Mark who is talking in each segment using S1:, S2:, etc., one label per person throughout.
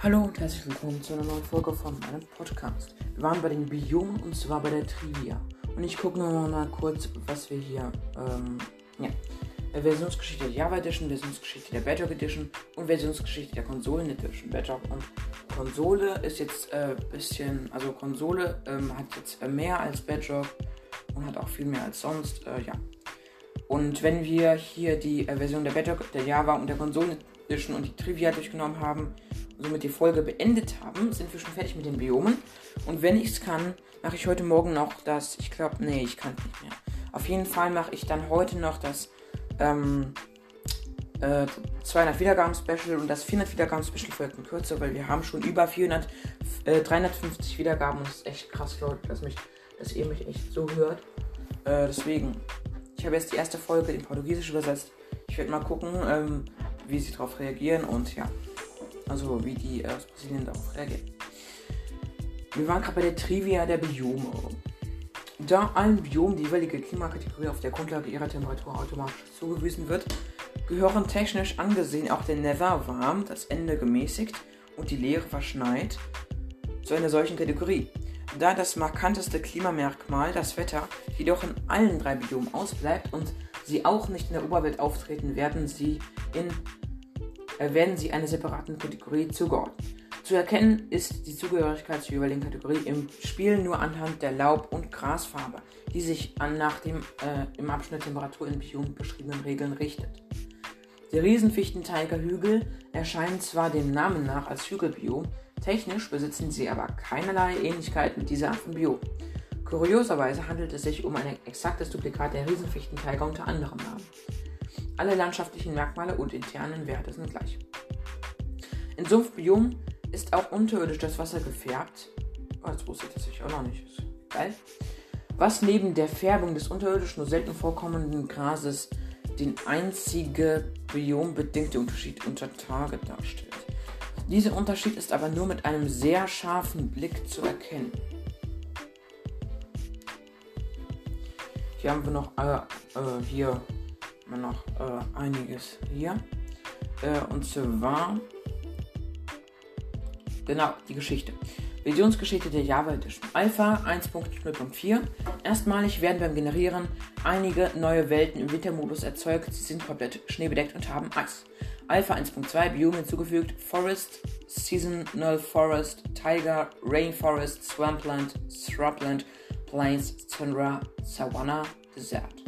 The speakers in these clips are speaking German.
S1: Hallo und herzlich willkommen zu einer neuen Folge von meinem Podcast. Wir waren bei den Biomen und zwar bei der Trivia. Und ich gucke nochmal mal kurz, was wir hier, ähm, ja. Versionsgeschichte der Java Edition, Versionsgeschichte der Bedrock Edition und Versionsgeschichte der Konsolen Edition. Bedrock und Konsole ist jetzt ein äh, bisschen, also Konsole ähm, hat jetzt äh, mehr als Bedrock und hat auch viel mehr als sonst, äh, ja. Und wenn wir hier die äh, Version der Bedrock, der Java und der Konsolen Edition und die Trivia durchgenommen haben, somit die Folge beendet haben, sind wir schon fertig mit den Biomen. Und wenn ich es kann, mache ich heute Morgen noch das, ich glaube, nee, ich kann nicht mehr. Auf jeden Fall mache ich dann heute noch das ähm, äh, 200 Wiedergaben-Special und das 400 Wiedergaben-Special folgt in Kürze, weil wir haben schon über 400, äh, 350 Wiedergaben und das ist echt krass, Leute, dass, mich, dass ihr mich echt so hört. Äh, deswegen, ich habe jetzt die erste Folge in Portugiesisch übersetzt. Ich werde mal gucken, ähm, wie sie darauf reagieren und ja. Also wie die aus Brasilien darauf reagieren. Wir waren gerade bei der Trivia der Biome. Da allen Biomen die jeweilige Klimakategorie auf der Grundlage ihrer Temperatur automatisch zugewiesen wird, gehören technisch angesehen auch der Nether warm, das Ende gemäßigt und die Leere verschneit zu einer solchen Kategorie. Da das markanteste Klimamerkmal, das Wetter, jedoch in allen drei Biomen ausbleibt und sie auch nicht in der Oberwelt auftreten, werden sie in äh, werden sie einer separaten Kategorie zugeordnet. Zu erkennen ist die Zugehörigkeit zur jeweiligen Kategorie im Spiel nur anhand der Laub- und Grasfarbe, die sich an nach dem äh, im Abschnitt Temperatur in Biom beschriebenen Regeln richtet. Die Riesenfichtenteigerhügel erscheinen zwar dem Namen nach als Hügelbiom, technisch besitzen sie aber keinerlei Ähnlichkeit mit dieser Art von. Kurioserweise handelt es sich um ein exaktes Duplikat der Riesenfichtenteiger unter anderem Namen. Alle landschaftlichen Merkmale und internen Werte sind gleich. In Sumpfbiom ist auch unterirdisch das Wasser gefärbt. Oh, das wusste ich tatsächlich auch noch nicht. Ist geil. Was neben der Färbung des unterirdisch nur selten vorkommenden Grases den einzige biombedingte Unterschied unter Tage darstellt. Dieser Unterschied ist aber nur mit einem sehr scharfen Blick zu erkennen. Hier haben wir noch äh, äh, hier noch äh, einiges hier. Äh, und zwar, genau, die Geschichte. Visionsgeschichte der Java Edition. Alpha 1.0.4. Erstmalig werden beim Generieren einige neue Welten im Wintermodus erzeugt. Sie sind komplett schneebedeckt und haben Eis. Alpha 1.2 Biome hinzugefügt. Forest, Seasonal Forest, Tiger, Rainforest, Swampland, Shrubland, Plains, Tundra, Savanna, Desert.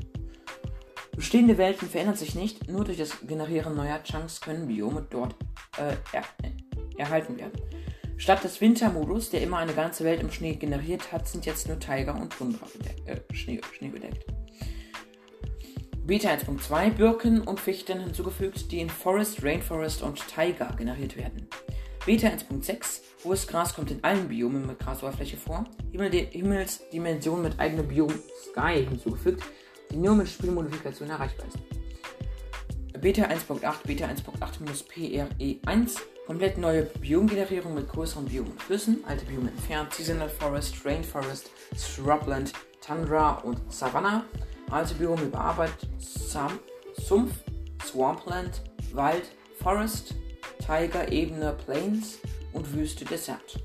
S1: Bestehende Welten verändern sich nicht, nur durch das Generieren neuer Chunks können Biome dort äh, er, erhalten werden. Statt des Wintermodus, der immer eine ganze Welt im Schnee generiert hat, sind jetzt nur Tiger und Tundra bedeckt, äh, Schnee, Schnee bedeckt. Beta 1.2 Birken und Fichten hinzugefügt, die in Forest, Rainforest und Tiger generiert werden. Beta 1.6 Hohes Gras kommt in allen Biomen mit Grasoberfläche vor. Himmel Himmelsdimension mit eigenem Biom Sky hinzugefügt, die nur mit Spielmodifikation erreichbar ist. Beta 1.8, Beta 1.8-PRE1, komplett neue Biomgenerierung mit größeren Biomen Flüssen, alte Biome entfernt, Seasonal Forest, Rainforest, Shrubland, Tundra und Savanna, alte Biome überarbeitet, Sumpf, Swampland, Wald, Forest, Tiger, Ebene, Plains und Wüste Desert.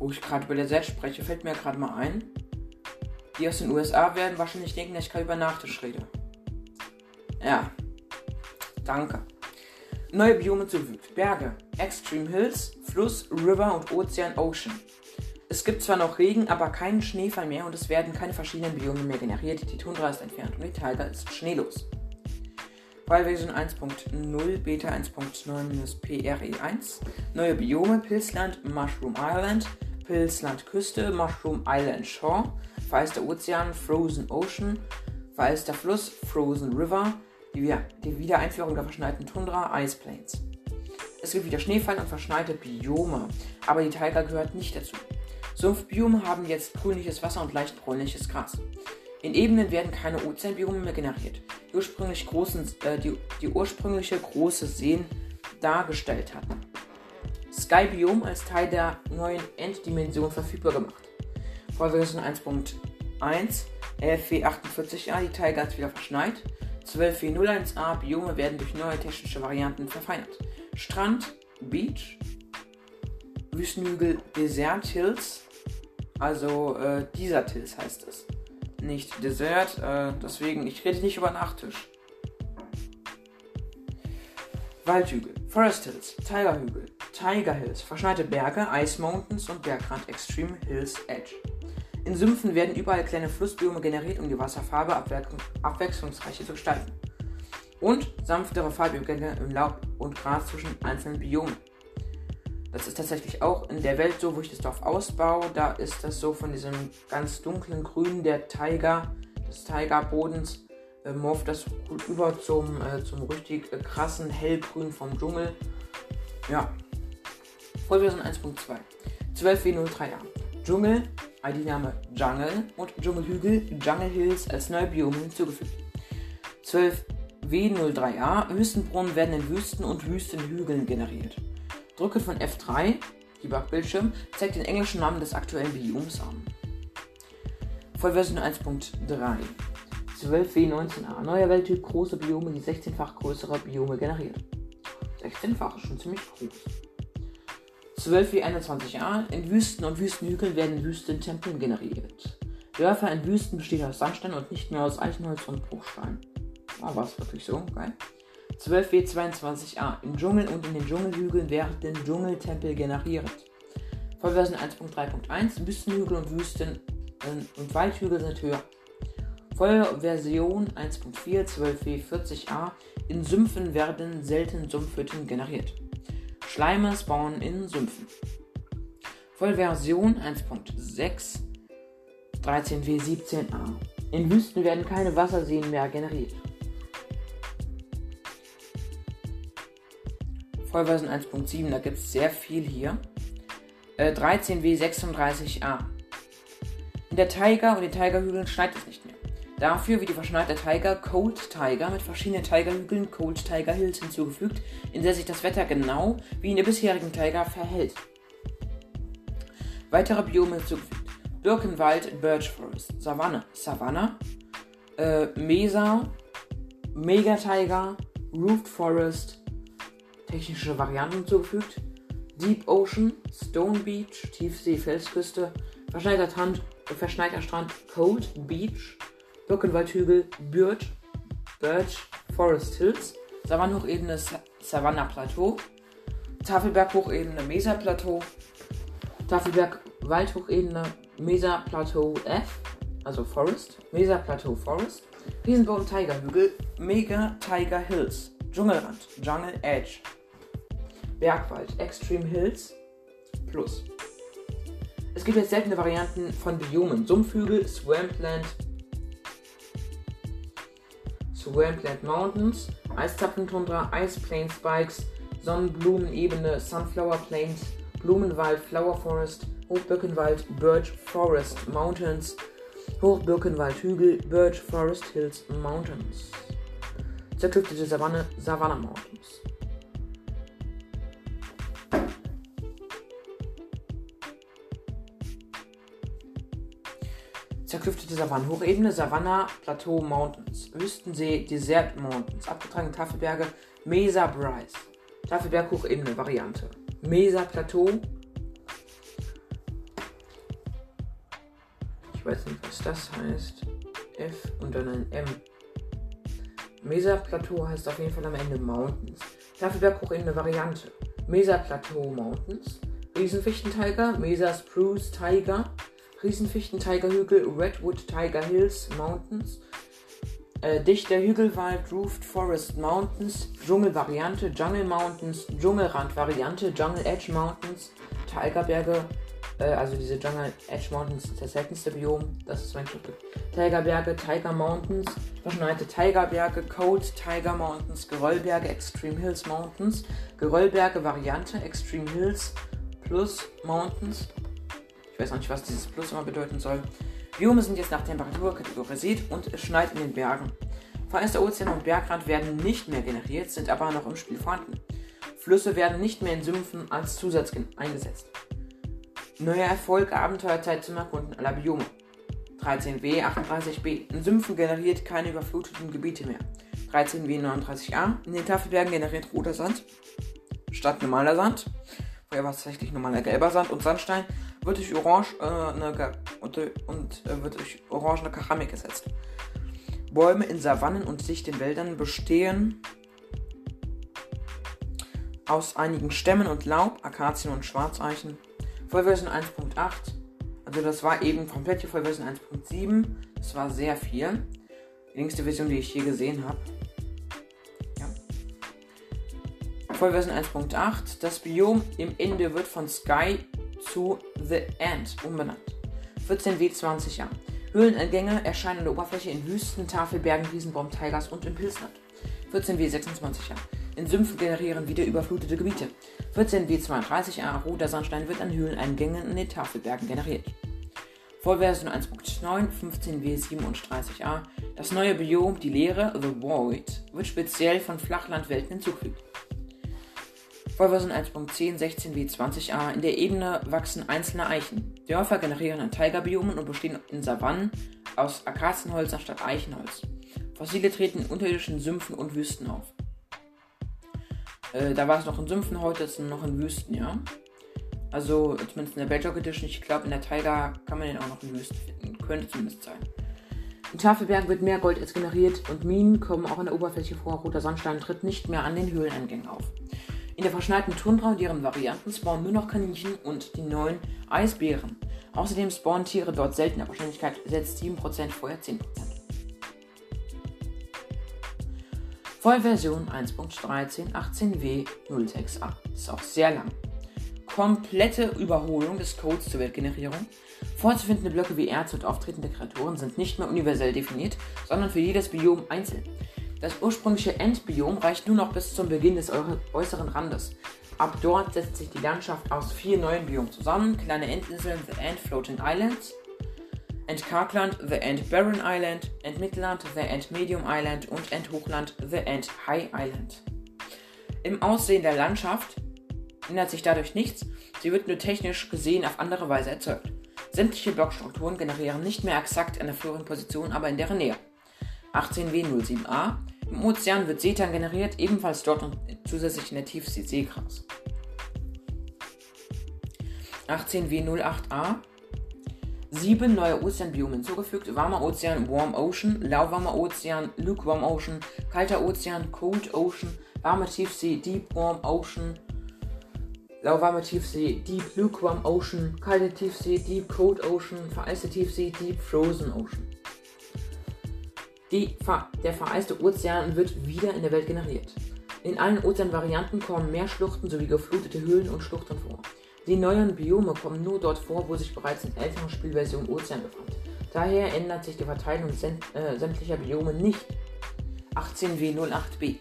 S1: Wo ich gerade über der Set spreche, fällt mir gerade mal ein. Die aus den USA werden wahrscheinlich denken, dass ich gerade über Nachtisch rede. Ja. Danke. Neue Biome zufügt. Berge, Extreme Hills, Fluss, River und Ozean Ocean. Es gibt zwar noch Regen, aber keinen Schneefall mehr und es werden keine verschiedenen Biome mehr generiert. Die Tundra ist entfernt und die Taiga ist schneelos. Version 1.0 Beta 1.9-PRE1. Neue Biome, Pilzland, Mushroom Island, Pilzlandküste, Mushroom Island Shore, Feister Ozean, Frozen Ocean, Feister Fluss, Frozen River, die, die Wiedereinführung der verschneiten Tundra, Ice Plains. Es gibt wieder Schneefall und verschneite Biome, aber die Taiga gehört nicht dazu. Sumpfbiome haben jetzt grünliches Wasser und leicht bräunliches Gras. In Ebenen werden keine Ozeanbiome mehr generiert, die, ursprünglich großen, äh, die, die ursprüngliche große Seen dargestellt hatten. Sky Biome als Teil der neuen Enddimension verfügbar gemacht. Vor Version 1.1 LFW 48a, die ist wieder verschneit. 12W01A Biome werden durch neue technische Varianten verfeinert. Strand, Beach, Wüstenhügel, Desert Hills, also äh, Desert Hills heißt es. Nicht Desert, äh, deswegen, ich rede nicht über Nachtisch. Waldhügel, Forest Hills, Tigerhügel, Tiger Hills, verschneite Berge, Ice Mountains und Bergrand Extreme Hills Edge. In Sümpfen werden überall kleine Flussbiome generiert, um die Wasserfarbe abwechslungsreicher zu gestalten. Und sanftere Farbübergänge im Laub und Gras zwischen einzelnen Biomen. Das ist tatsächlich auch in der Welt so, wo ich das Dorf ausbaue. Da ist das so von diesem ganz dunklen Grün der Tiger, des Tigerbodens, äh, morpht das über zum, äh, zum richtig äh, krassen Hellgrün vom Dschungel. Ja. Vollversion 1.2. 12W03A. Dschungel, ID-Name Jungle und Dschungelhügel, Jungle Hills als neue Biome hinzugefügt. 12W03A. Wüstenbrunnen werden in Wüsten und Wüstenhügeln generiert. Drücke von F3, Debug-Bildschirm, zeigt den englischen Namen des aktuellen Bioms an. Vollversion 1.3. 12W19a. Neuer Welttyp, große Biome, die 16-fach größere Biome generiert. 16-fach ist schon ziemlich groß. 12W21a. In Wüsten und Wüstenhügeln werden Wüstentempel generiert. Dörfer in Wüsten bestehen aus Sandstein und nicht mehr aus Eichenholz und Bruchstein. Ah, war es wirklich so? Geil. 12W22a. Im Dschungel und in den Dschungelhügeln werden Dschungeltempel generiert. Vollversion 1.3.1. Wüstenhügel und Wüsten äh, und Waldhügel sind höher. Vollversion 1.4 12W40a. In Sümpfen werden selten Sumpfhütten generiert. Schleime spawnen in Sümpfen. Vollversion 1.6 13W17a. In Wüsten werden keine Wasserseen mehr generiert. Vollversion 1.7, da gibt es sehr viel hier. Äh, 13W36a. In der Tiger und den Tigerhügeln schneit es nicht mehr. Dafür wird die verschneite Tiger Cold Tiger mit verschiedenen Tigerhügeln Cold Tiger Hills hinzugefügt, in der sich das Wetter genau wie in der bisherigen Tiger verhält. Weitere Biome hinzugefügt. Birkenwald, Birch Forest, Savanne, Savanna, äh, Mesa, Mega Tiger, Roofed Forest, technische Varianten hinzugefügt. Deep Ocean, Stone Beach, Tiefsee, Felsküste, verschneiter, Strand, verschneiter Strand, Cold Beach, Birkenwaldhügel, Birch, Birch, Forest Hills, Savannenhochebene, Savannah Plateau, Tafelberg Hochebene, Mesa Plateau, Tafelberg Waldhochebene, Mesa Plateau F, also Forest, Mesa Plateau Forest, Riesenbaum Tigerhügel, Mega Tiger Hills, Dschungelrand, Jungle Edge, Bergwald, Extreme Hills, Plus. Es gibt jetzt seltene Varianten von Biomen, Sumpfhügel, Swampland, Swampland Mountains, Eistappentundra, Ice Plain Spikes, Sonnenblumenebene, Sunflower Plains, Blumenwald, Flower Forest, Hochbirkenwald, Birch Forest Mountains, Hochbirkenwald Hügel, Birch Forest Hills Mountains. Zerklüftete Savanne, Savannah Mountains. Zerklüftete Savannenhochebene, Savannah Plateau Mountains, Wüstensee Desert Mountains, abgetragene Tafelberge, Mesa Bryce, Tafelberg Hochebene Variante, Mesa Plateau. Ich weiß nicht, was das heißt. F und dann ein M. Mesa Plateau heißt auf jeden Fall am Ende Mountains. Tafelberg Hochebene Variante, Mesa Plateau Mountains, Riesenfichtentiger, Mesa Spruce Tiger, Riesenfichten-Tigerhügel, Redwood Tiger Hills Mountains, äh, dichter Hügelwald, Roofed Forest Mountains, Dschungelvariante, Jungle Mountains, Dschungelrand-Variante, Jungle Edge Mountains, Tigerberge, äh, also diese Jungle Edge Mountains das seltenste Biom, das ist mein Titel. Tigerberge, Tiger Mountains, verschneite Tigerberge, Cold Tiger Mountains, Geröllberge, Extreme Hills Mountains, Geröllberge Variante, Extreme Hills plus Mountains, ich weiß auch nicht, was dieses Plus immer bedeuten soll. Biome sind jetzt nach Temperatur kategorisiert und es schneit in den Bergen. Vereiste Ozean und Bergrand werden nicht mehr generiert, sind aber noch im Spiel vorhanden. Flüsse werden nicht mehr in Sümpfen als Zusatz eingesetzt. Neuer Erfolg, Abenteuerzeit zum Erkunden aller Biome. 13b, 38b. In Sümpfen generiert keine überfluteten Gebiete mehr. 13W39A. In den Tafelbergen generiert roter Sand statt normaler Sand. Vorher war es tatsächlich normaler gelber Sand und Sandstein wird durch orange äh, eine, und, und äh, wird durch orangene Keramik ersetzt. Bäume in Savannen und dichten Wäldern bestehen aus einigen Stämmen und Laub, Akazien und Schwarzeichen. Vollversion 1.8, also das war eben komplett die Vollversion 1.7, das war sehr viel. Die längste Version, die ich je gesehen habe. Vollversion 1.8, das Biom im Ende wird von Sky zu The End umbenannt. 14W20 a Höhleneingänge erscheinen an der Oberfläche in Wüsten, Tafelbergen, Riesenbaum, Tigers und im Pilzland. 14W26a in Sümpfen generieren wieder überflutete Gebiete. 14W32a roter Sandstein wird an Höhleneingängen in den Tafelbergen generiert. Vollversion 1.9 15W37a Das neue Biom, die Leere, The Void, wird speziell von Flachlandwelten hinzugefügt. Vollversion 1.10 16W20a In der Ebene wachsen einzelne Eichen. Dörfer generieren an Tigerbiomen und bestehen in Savannen aus Akazienholz anstatt Eichenholz. Fossile treten in unterirdischen Sümpfen und Wüsten auf. Äh, da war es noch in Sümpfen, heute ist es noch in Wüsten, ja. Also zumindest in der Bedrock Edition. Ich glaube, in der Tiger kann man den auch noch in Wüsten finden. Könnte zumindest sein. In Tafelbergen wird mehr Gold als generiert und Minen kommen auch an der Oberfläche vor. Roter Sandstein tritt nicht mehr an den Höhleneingängen auf. In der verschneiten Tundra und ihren Varianten spawnen nur noch Kaninchen und die neuen Eisbären. Außerdem spawnen Tiere dort seltener. Wahrscheinlichkeit setzt 7%, vorher 10%. Vollversion 1.13 18W06a. Ist auch sehr lang. Komplette Überholung des Codes zur Weltgenerierung. Vorzufindende Blöcke wie Erz und auftretende Kreaturen sind nicht mehr universell definiert, sondern für jedes Biom einzeln. Das ursprüngliche Endbiom reicht nur noch bis zum Beginn des äußeren Randes. Ab dort setzt sich die Landschaft aus vier neuen Biomen zusammen: kleine Endinseln, The End Floating Islands, Endkarkland, The End Barren Island, Endmittelland, The End Medium Island und Endhochland, The End High Island. Im Aussehen der Landschaft ändert sich dadurch nichts, sie wird nur technisch gesehen auf andere Weise erzeugt. Sämtliche Blockstrukturen generieren nicht mehr exakt eine früheren Position, aber in deren Nähe. 18W07a Im Ozean wird Seetang generiert, ebenfalls dort und zusätzlich in der Tiefsee Seegras. 18W08a sieben neue Ozeanbiome hinzugefügt. Warmer Ozean, Warm Ocean, lauwarmer Ozean, Lukewarm Ocean, kalter Ozean, Cold Ocean, warme Tiefsee, Deep Warm Ocean, lauwarme Tiefsee, Deep Lukewarm Ocean, kalte Tiefsee, Deep Cold Ocean, vereiste Tiefsee, Deep Frozen Ocean. Die, der vereiste Ozean wird wieder in der Welt generiert. In allen Ozeanvarianten kommen Meerschluchten sowie geflutete Höhlen und Schluchten vor. Die neuen Biome kommen nur dort vor, wo sich bereits in älteren Spielversionen Ozean befand. Daher ändert sich die Verteilung äh, sämtlicher Biome nicht. 18W08b.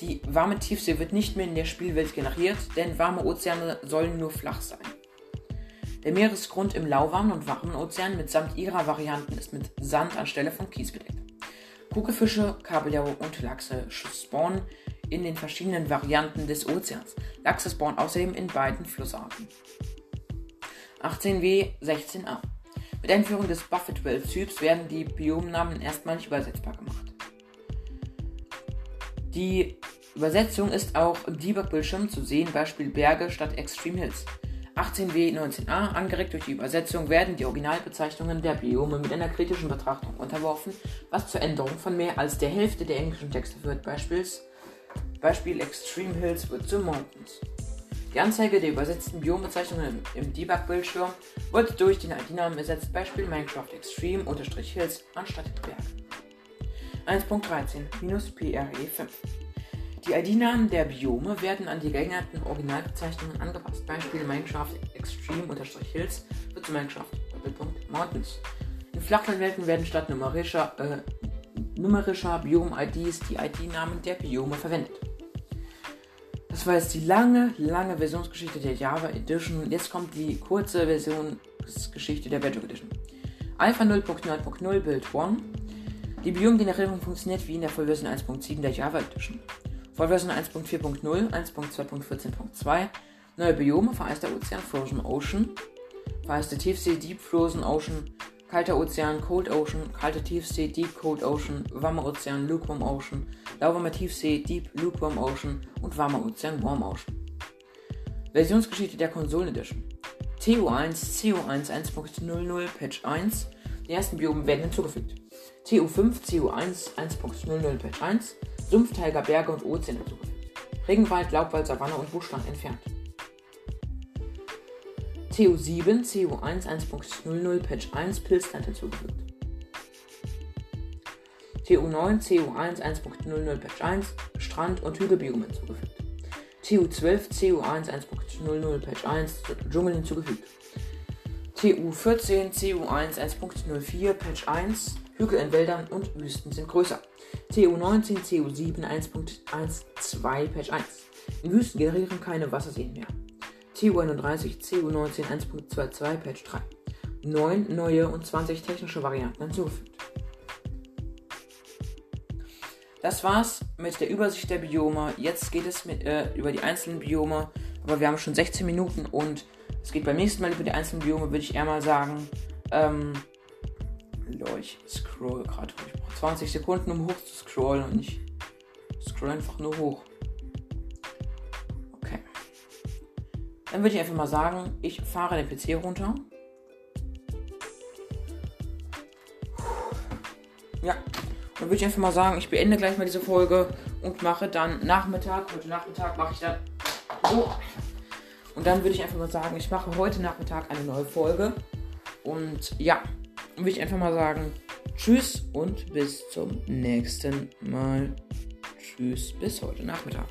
S1: Die warme Tiefsee wird nicht mehr in der Spielwelt generiert, denn warme Ozeane sollen nur flach sein. Der Meeresgrund im lauwarmen und warmen Ozean mitsamt ihrer Varianten ist mit Sand anstelle von Kies bedeckt. Kugelfische, Kabeljau und Lachse spawnen in den verschiedenen Varianten des Ozeans. Lachse spawnen außerdem in beiden Flussarten. 18w 16a. Mit Einführung des Buffett-Well-Typs werden die Biomnamen erstmalig übersetzbar gemacht. Die Übersetzung ist auch im Debug-Bildschirm zu sehen, Beispiel Berge statt Extreme Hills. 18w 19a, angeregt durch die Übersetzung, werden die Originalbezeichnungen der Biome mit einer kritischen Betrachtung unterworfen, was zur Änderung von mehr als der Hälfte der englischen Texte führt, beispielsweise Beispiel Extreme Hills wird zu Mountains. Die Anzeige der übersetzten Biombezeichnungen im, Debug-Bildschirm wird durch den ID-Namen ersetzt, Beispiel Minecraft Extreme-Hills anstatt Berg. 1.13-PRE5 Die ID-Namen der Biome werden an die geänderten Originalbezeichnungen angepasst, Beispiel Minecraft Extreme-Hills wird zu Minecraft Mountains. In Flachlandwelten werden statt numerischer, äh, numerischer Biom-IDs die ID-Namen der Biome verwendet. Das war jetzt die lange, lange Versionsgeschichte der Java Edition. Jetzt kommt die kurze Versionsgeschichte der Bedrock Edition. Alpha 0.9.0 Build 1. Die Biomgenerierung funktioniert wie in der Vollversion 1.7 der Java Edition. Vollversion 1.4.0, 1.2.14.2. Neue Biome, vereiste Ozean, Frozen Ocean. Vereiste Tiefsee, Deep Frozen Ocean. kalter Ozean, Cold Ocean, kalte Tiefsee, Deep Cold Ocean, warmer Ozean, Lukewarm Ocean, lauwarme Tiefsee, Deep Lukewarm Ocean und warmer Ozean, Warm Ocean. Versionsgeschichte der Konsolen Edition. TU1, CO1 1.00 Patch 1. Die ersten Biomen werden hinzugefügt. TU5, CO1 1.00 Patch 1. Sumpfteiger, Berge und Ozean hinzugefügt. Regenwald, Laubwald, Savanne und Buschland entfernt. TU7, CO1 1.00 Patch 1 Pilzland hinzugefügt. TU9, CO1 1.00 Patch 1 Strand- und Hügelbiome hinzugefügt. TU12, CO1 1.00 Patch 1 Dschungel hinzugefügt. TU14, CO1 1.04 Patch 1 Hügel in Wäldern und Wüsten sind größer. TU19, CO7 1.12 Patch 1 In Wüsten generieren keine Wasserseen mehr. TU31, CU19 1.22 Patch 3. 9 neue und 20 technische Varianten hinzugefügt. Das war's mit der Übersicht der Biome. Jetzt geht es mit, äh, über die einzelnen Biome. Aber wir haben schon 16 Minuten und es geht beim nächsten Mal über die einzelnen Biome, würde ich eher mal sagen. Ähm, Lol, ich scroll gerade. Ich brauche 20 Sekunden, um hoch zu scrollen und ich scroll einfach nur hoch. Dann würde ich einfach mal sagen, ich fahre den PC runter. Ja, dann würde ich einfach mal sagen, ich beende gleich mal diese Folge und mache dann Nachmittag. Heute Nachmittag mache ich dann so. Und dann würde ich einfach mal sagen, ich mache heute Nachmittag eine neue Folge. Und ja, würde ich einfach mal sagen, tschüss und bis zum nächsten Mal. Tschüss, bis heute Nachmittag.